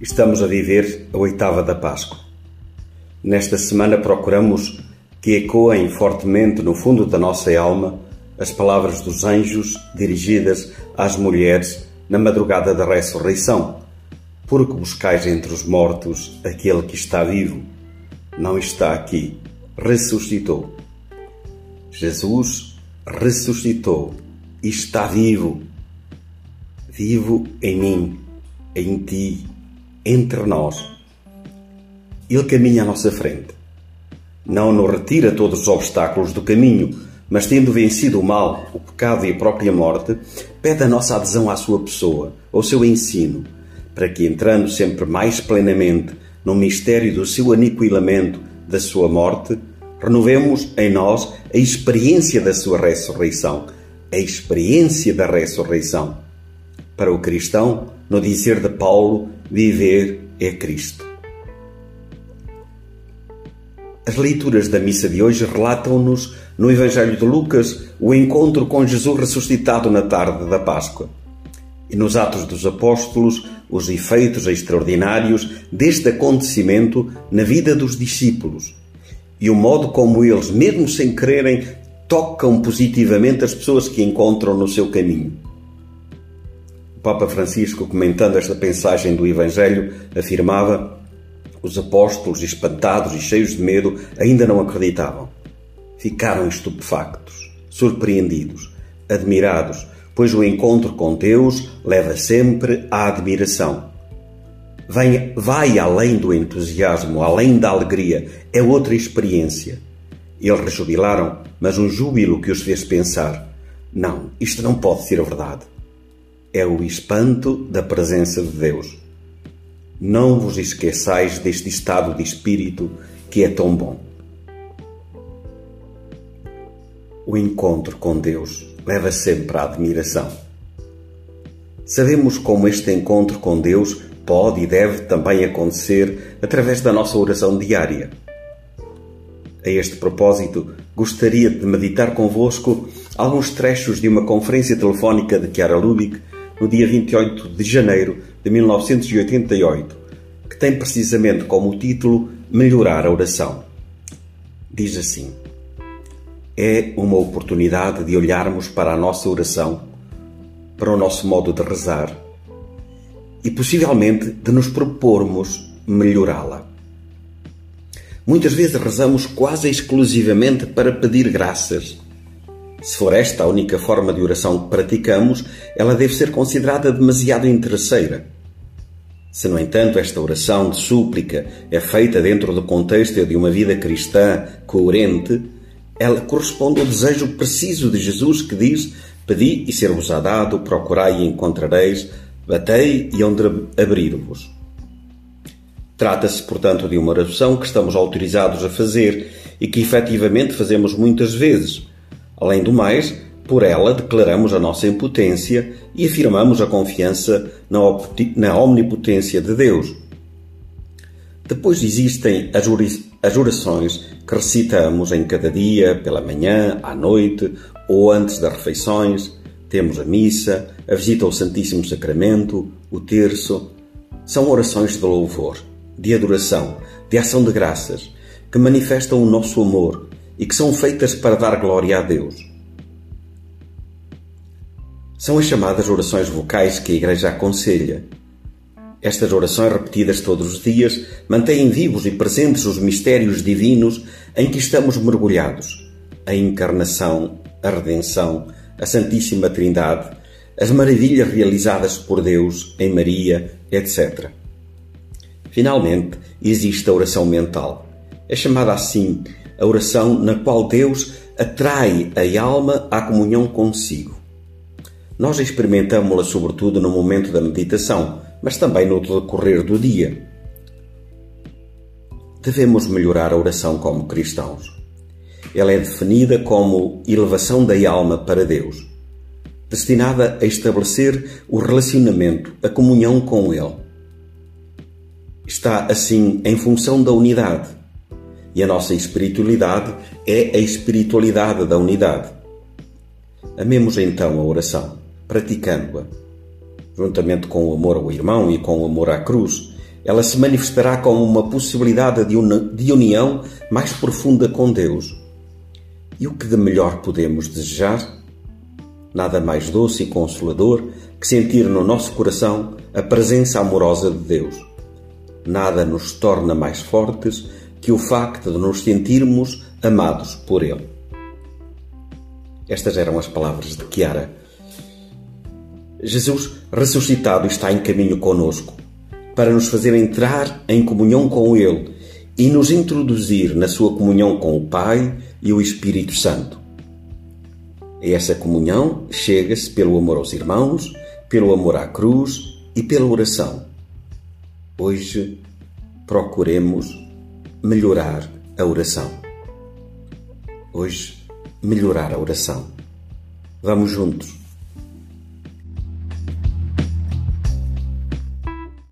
Estamos a viver a oitava da Páscoa. Nesta semana procuramos que ecoem fortemente no fundo da nossa alma as palavras dos anjos dirigidas às mulheres na madrugada da ressurreição. Porque buscais entre os mortos aquele que está vivo. Não está aqui, ressuscitou. Jesus ressuscitou e está vivo. Vivo em mim, em ti entre nós. Ele caminha à nossa frente. Não nos retira todos os obstáculos do caminho, mas tendo vencido o mal, o pecado e a própria morte, pede a nossa adesão à sua pessoa, ao seu ensino, para que, entrando sempre mais plenamente no mistério do seu aniquilamento, da sua morte, renovemos em nós a experiência da sua ressurreição, a experiência da ressurreição. Para o cristão, no dizer de Paulo, viver é Cristo. As leituras da missa de hoje relatam-nos, no Evangelho de Lucas, o encontro com Jesus ressuscitado na tarde da Páscoa. E nos Atos dos Apóstolos, os efeitos extraordinários deste acontecimento na vida dos discípulos e o modo como eles, mesmo sem quererem, tocam positivamente as pessoas que encontram no seu caminho. Papa Francisco, comentando esta pensagem do Evangelho, afirmava: Os apóstolos, espantados e cheios de medo, ainda não acreditavam. Ficaram estupefactos, surpreendidos, admirados, pois o encontro com Deus leva sempre à admiração. Vem, vai além do entusiasmo, além da alegria, é outra experiência. Eles rejubilaram, mas um júbilo que os fez pensar: não, isto não pode ser verdade é o espanto da presença de Deus. Não vos esqueçais deste estado de espírito que é tão bom. O encontro com Deus leva sempre à admiração. Sabemos como este encontro com Deus pode e deve também acontecer através da nossa oração diária. A este propósito, gostaria de meditar convosco alguns trechos de uma conferência telefónica de Chiara Lubick no dia 28 de janeiro de 1988, que tem precisamente como título Melhorar a Oração. Diz assim: É uma oportunidade de olharmos para a nossa oração, para o nosso modo de rezar e possivelmente de nos propormos melhorá-la. Muitas vezes rezamos quase exclusivamente para pedir graças se for esta a única forma de oração que praticamos, ela deve ser considerada demasiado interesseira. Se, no entanto, esta oração de súplica é feita dentro do contexto de uma vida cristã coerente, ela corresponde ao desejo preciso de Jesus que diz: Pedi e ser-vos-á dado, procurai e encontrareis, batei e onde abrir-vos. Trata-se, portanto, de uma oração que estamos autorizados a fazer e que efetivamente fazemos muitas vezes Além do mais, por ela declaramos a nossa impotência e afirmamos a confiança na omnipotência de Deus. Depois existem as orações que recitamos em cada dia, pela manhã, à noite ou antes das refeições. Temos a missa, a visita ao Santíssimo Sacramento, o terço. São orações de louvor, de adoração, de ação de graças, que manifestam o nosso amor e que são feitas para dar glória a Deus. São as chamadas orações vocais que a Igreja aconselha. Estas orações, repetidas todos os dias, mantêm vivos e presentes os mistérios divinos em que estamos mergulhados: a encarnação, a redenção, a Santíssima Trindade, as maravilhas realizadas por Deus em Maria, etc. Finalmente, existe a oração mental. É chamada assim a oração na qual Deus atrai a alma à comunhão consigo. Nós experimentamos-la sobretudo no momento da meditação, mas também no decorrer do dia. Devemos melhorar a oração como cristãos. Ela é definida como elevação da alma para Deus, destinada a estabelecer o relacionamento, a comunhão com Ele. Está, assim, em função da unidade, e a nossa espiritualidade é a espiritualidade da unidade. Amemos então a oração, praticando-a, juntamente com o amor ao irmão e com o amor à cruz, ela se manifestará como uma possibilidade de união mais profunda com Deus. E o que de melhor podemos desejar? Nada mais doce e consolador que sentir no nosso coração a presença amorosa de Deus. Nada nos torna mais fortes que o facto de nos sentirmos amados por Ele. Estas eram as palavras de Chiara. Jesus ressuscitado está em caminho conosco para nos fazer entrar em comunhão com Ele e nos introduzir na sua comunhão com o Pai e o Espírito Santo. A essa comunhão chega-se pelo amor aos irmãos, pelo amor à cruz e pela oração. Hoje procuremos melhorar a oração. Hoje, melhorar a oração. Vamos juntos